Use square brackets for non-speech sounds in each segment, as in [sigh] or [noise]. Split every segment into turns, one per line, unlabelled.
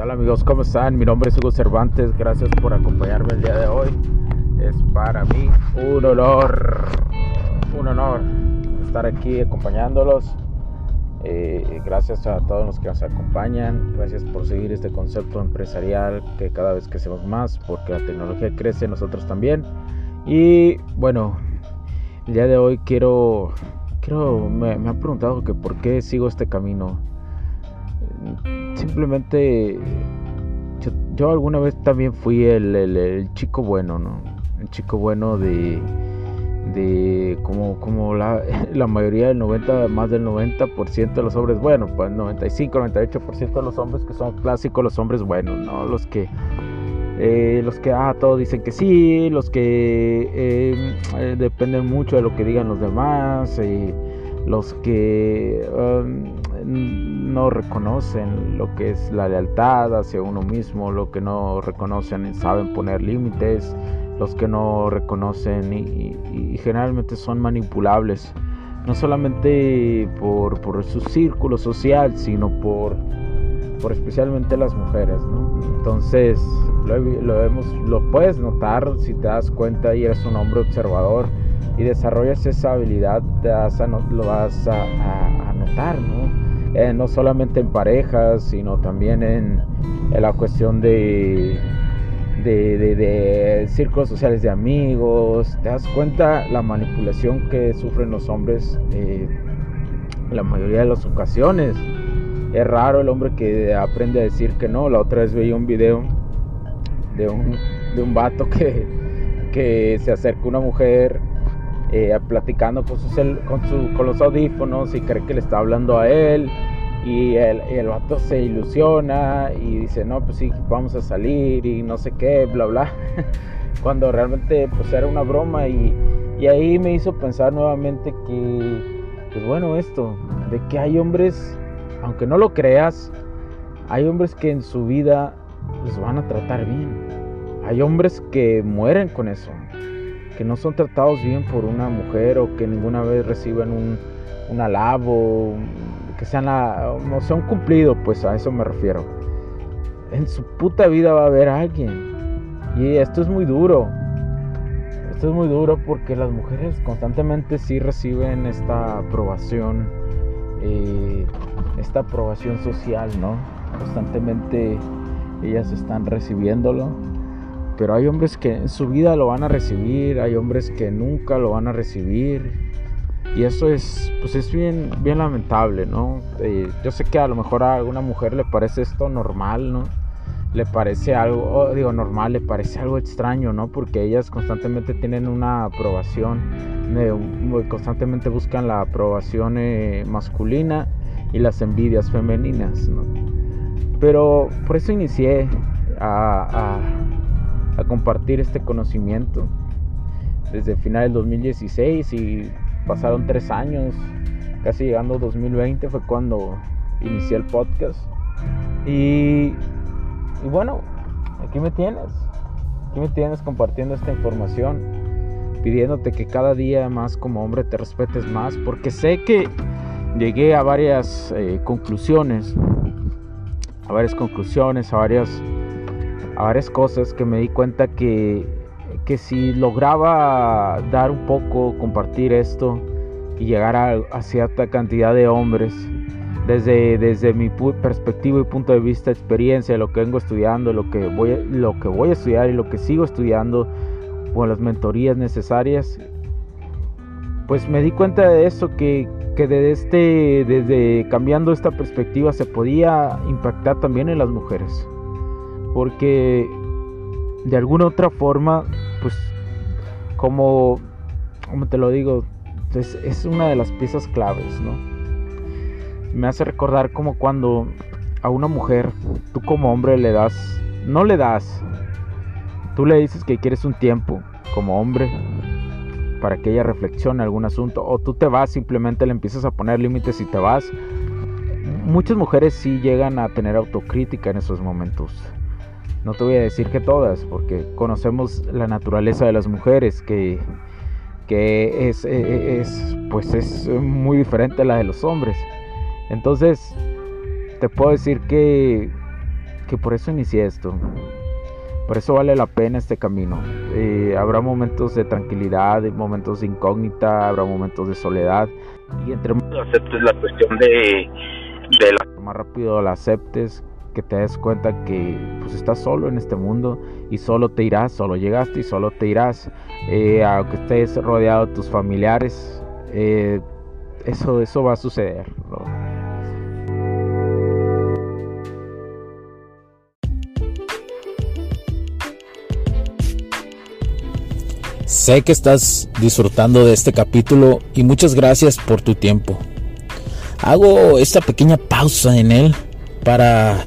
Hola amigos? ¿Cómo están? Mi nombre es Hugo Cervantes, gracias por acompañarme el día de hoy. Es para mí un honor, un honor estar aquí acompañándolos. Eh, gracias a todos los que nos acompañan, gracias por seguir este concepto empresarial que cada vez crecemos más, porque la tecnología crece, nosotros también. Y bueno, el día de hoy quiero, quiero me, me han preguntado que por qué sigo este camino simplemente yo, alguna vez también fui el, chico bueno, ¿no? El chico bueno de, de como, como la, [laughs] la, mayoría del 90, más del 90% de los hombres buenos, pues 95, 98% de los hombres que son clásicos, los hombres buenos, ¿no? Los que... Eh, los que ah, todos dicen que sí, los que eh, eh, dependen mucho de lo que digan los demás, los que um, no reconocen lo que es la lealtad hacia uno mismo, lo que no reconocen y saben poner límites, los que no reconocen y, generalmente son manipulables, no solamente por, su círculo social, sino por, por especialmente las mujeres. Entonces lo, lo puedes notar si te das cuenta y eres un hombre observador y desarrollas esa habilidad, lo vas a, notar, ¿no? Eh, no solamente en parejas, sino también en, la cuestión de, de, círculos sociales de amigos. Te das cuenta la manipulación que sufren los hombres eh, la mayoría de las ocasiones. Es raro el hombre que aprende a decir que no. La otra vez veía un video de un, de un vato que, que se acerca a una mujer eh, platicando con, con, su, con, los audífonos y cree que le está hablando a él. Y el, el vato se ilusiona y dice, no, pues sí, vamos a salir y no sé qué, bla, bla. [laughs] Cuando realmente pues era una broma y, y ahí me hizo pensar nuevamente que, pues bueno, esto, de que hay hombres, aunque no lo creas, hay hombres que en su vida les van a tratar bien. Hay hombres que mueren con eso que no son tratados bien por una mujer o que ninguna vez reciben un, un alabo, que sean no son cumplidos, pues a eso me refiero. En su puta vida va a haber alguien. Y esto es muy duro. Esto es muy duro porque las mujeres constantemente sí reciben esta aprobación, eh, esta aprobación social, ¿no? Constantemente ellas están recibiéndolo pero hay hombres que en su vida lo van a recibir, hay hombres que nunca lo van a recibir. Y eso es, pues es bien, bien lamentable, ¿no? Eh, yo sé que a lo mejor a alguna mujer le parece esto normal, ¿no? Le parece algo, oh, digo normal, le parece algo extraño, ¿no? Porque ellas constantemente tienen una aprobación, constantemente buscan la aprobación eh, masculina y las envidias femeninas, ¿no? Pero por eso inicié a a compartir este conocimiento. Desde el final del 2016 y pasaron tres años, casi llegando a 2020 fue cuando inicié el podcast. Y, y bueno, aquí me tienes, aquí me tienes compartiendo esta información, pidiéndote que cada día más como hombre te respetes más, porque sé que llegué a varias eh, conclusiones, a varias conclusiones, a varias a varias cosas que me di cuenta que, que si lograba dar un poco, compartir esto y llegar a, cierta cantidad de hombres, desde, desde mi perspectiva y punto de vista, experiencia, lo que vengo estudiando, lo que voy, lo que voy a estudiar y lo que sigo estudiando, con las mentorías necesarias, pues me di cuenta de eso, que, que desde, este, desde cambiando esta perspectiva se podía impactar también en las mujeres. Porque de alguna otra forma, pues como, como te lo digo, es, es una de las piezas claves, ¿no? Me hace recordar como cuando a una mujer, tú como hombre le das, no le das, tú le dices que quieres un tiempo como hombre para que ella reflexione algún asunto o tú te vas simplemente le empiezas a poner límites y te vas. Muchas mujeres sí llegan a tener autocrítica en esos momentos. No te voy a decir que todas, porque conocemos la naturaleza de las mujeres que, que es, es, pues es muy diferente a la de los hombres. Entonces, te puedo decir que, que por eso inicié esto. Por eso vale la pena este camino. Eh, habrá momentos de tranquilidad, momentos de incógnita, habrá momentos de soledad. Y entre más aceptes la cuestión de, de la... Más rápido la aceptes, que te des cuenta que pues estás solo en este mundo y solo te irás, solo llegaste y solo te irás. Eh, aunque estés rodeado de tus familiares, eh, eso, eso va a suceder.
Sé que estás disfrutando de este capítulo y muchas gracias por tu tiempo. Hago esta pequeña pausa en él para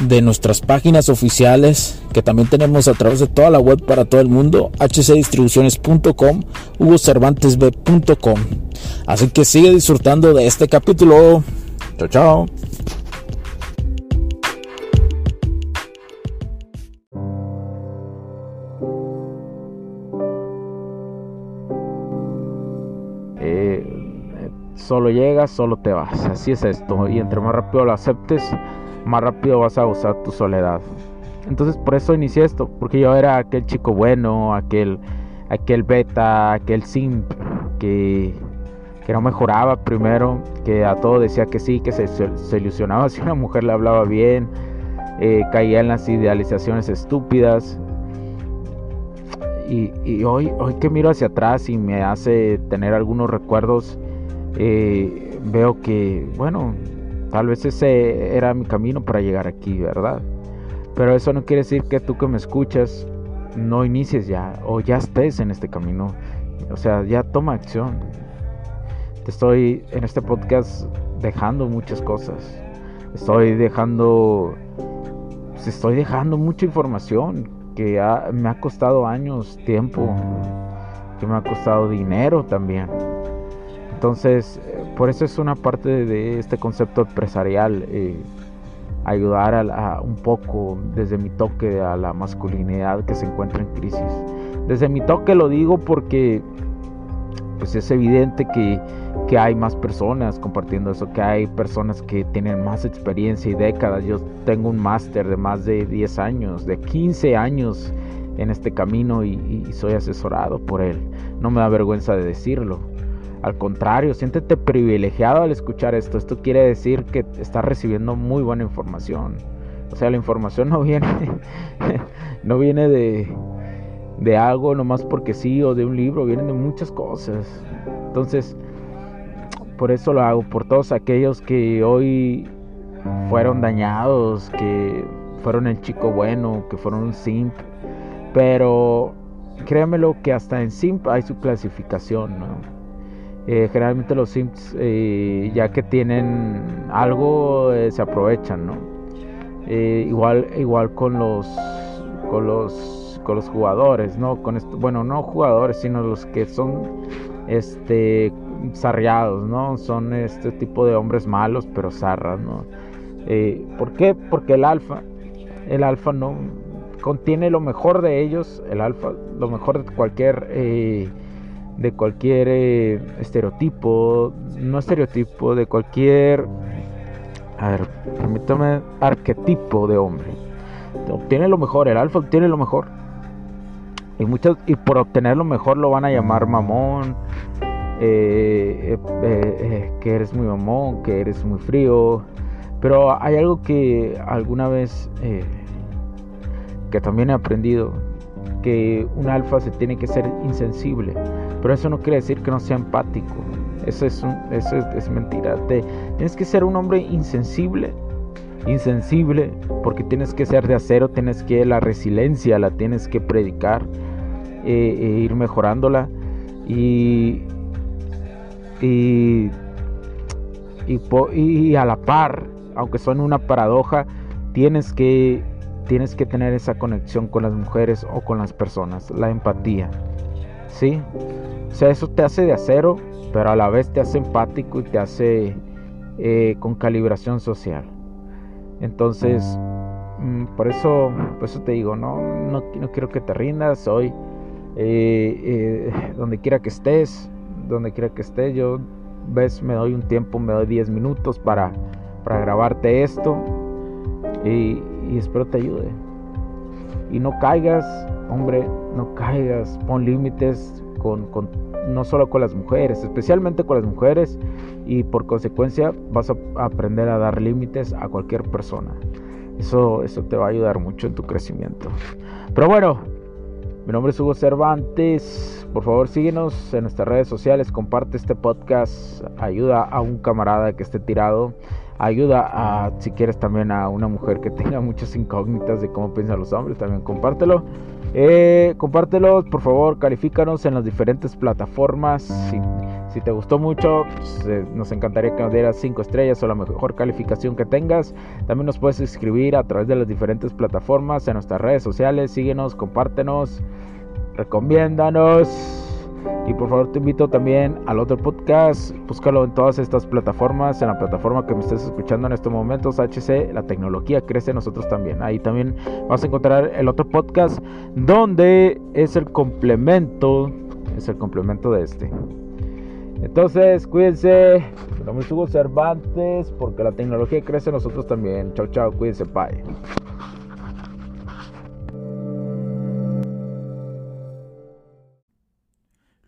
de nuestras páginas oficiales que también tenemos a través de toda la web para todo el mundo, hcdistribuciones.com, hugocervantesb.com. Así que sigue disfrutando de este capítulo. Chao, chao.
Solo llegas, solo te vas. Así es esto. Y entre más rápido lo aceptes, más rápido vas a usar tu soledad. Entonces por eso inicié esto. Porque yo era aquel chico bueno, aquel, aquel beta, aquel simp que, que no mejoraba primero, que a todo decía que sí, que se, ilusionaba [laughs] si una mujer le hablaba bien, eh, caía en las idealizaciones estúpidas. Y, y, hoy, hoy que miro hacia atrás y me hace tener algunos recuerdos eh, veo que, bueno, tal vez ese era mi camino para llegar aquí, ¿verdad? Pero eso no quiere decir que tú que me escuchas no inicies ya o ya estés en este camino. O sea, ya toma acción. Te estoy en este podcast dejando muchas cosas. Estoy dejando pues, estoy dejando mucha información que me ha costado años, tiempo, que me ha costado dinero también. Entonces, por eso es una parte de este concepto empresarial, eh, ayudar a, un poco desde mi toque a la masculinidad que se encuentra en crisis. Desde mi toque lo digo porque pues es evidente que, que hay más personas compartiendo eso, que hay personas que tienen más experiencia y décadas. Yo tengo un máster de más de 10 años, de 15 años en este camino y soy asesorado por él. No me da vergüenza de decirlo. Al contrario, siéntete privilegiado al escuchar esto. Esto quiere decir que estás recibiendo muy buena información. O sea, la información no viene, [laughs] no viene de, de algo nomás porque sí o de un libro, vienen de muchas cosas. Entonces, por eso lo hago, por todos aquellos que hoy fueron dañados, que fueron el chico bueno, que fueron un simp. Pero créanmelo que hasta en simp hay su clasificación, ¿no? Eh, generalmente los Sims, eh, ya que tienen algo, eh, se aprovechan, ¿no? igual, igual con los, con los, con los jugadores, ¿no? Con bueno, no jugadores, sino los que son, este, sarriados, ¿no? Son este tipo de hombres malos, pero zarras, ¿no? ¿Por qué? Porque el alfa, el alfa no contiene lo mejor de ellos, el alfa, lo mejor de cualquier de cualquier eh, estereotipo, no estereotipo, de cualquier, a ver, permítame, arquetipo de hombre. obtiene lo mejor, el alfa obtiene lo mejor. Y, muchos, y por obtener lo mejor lo van a llamar mamón, eh, eh, que eres muy mamón, que eres muy frío. Pero hay algo que alguna vez que también he aprendido, que un alfa se tiene que ser insensible. Pero eso no quiere decir que no sea empático. Eso es, es, mentira. Tienes que ser un hombre insensible. Insensible porque tienes que ser de acero, tienes que la resiliencia, la tienes que predicar eh, e ir mejorándola. Y, y, y, y a la par, aunque son una paradoja, tienes que, tienes que tener esa conexión con las mujeres o con las personas, la empatía. ¿Sí? O sea, eso te hace de acero, pero a la vez te hace empático y te hace eh, con calibración social. Entonces, mm, por eso, por eso te digo, no, no, quiero que te rindas hoy. Eh, eh, donde quiera que estés, donde quiera que estés, yo ves, me doy un tiempo, me doy 10 minutos para, para grabarte esto y, y espero te ayude. Y no caigas, hombre, no caigas, pon límites con, no solo con las mujeres, especialmente con las mujeres y por consecuencia vas a aprender a dar límites a cualquier persona. Eso, eso te va a ayudar mucho en tu crecimiento. Pero bueno, mi nombre es Hugo Cervantes. Por favor, síguenos en nuestras redes sociales, comparte este podcast, ayuda a un camarada que esté tirado, ayuda a, si quieres, también a una mujer que tenga muchas incógnitas de cómo piensan los hombres, también compártelo. Eh, compártelo, por favor, califícanos en las diferentes plataformas. Si, te gustó mucho, pues, eh, nos encantaría que nos dieras 5 estrellas o la mejor calificación que tengas. También nos puedes escribir a través de las diferentes plataformas en nuestras redes sociales. Síguenos, compártenos, recomiéndanos. Y por favor te invito también al otro podcast, búscalo en todas estas plataformas, en la plataforma que me estés escuchando en estos momentos, HC, la tecnología crece nosotros también. Ahí también vas a encontrar el otro podcast donde es el complemento, es el complemento de este. Entonces, cuídense, es Hugo Cervantes, porque la tecnología crece nosotros también. Chao, chao, cuídense, bye.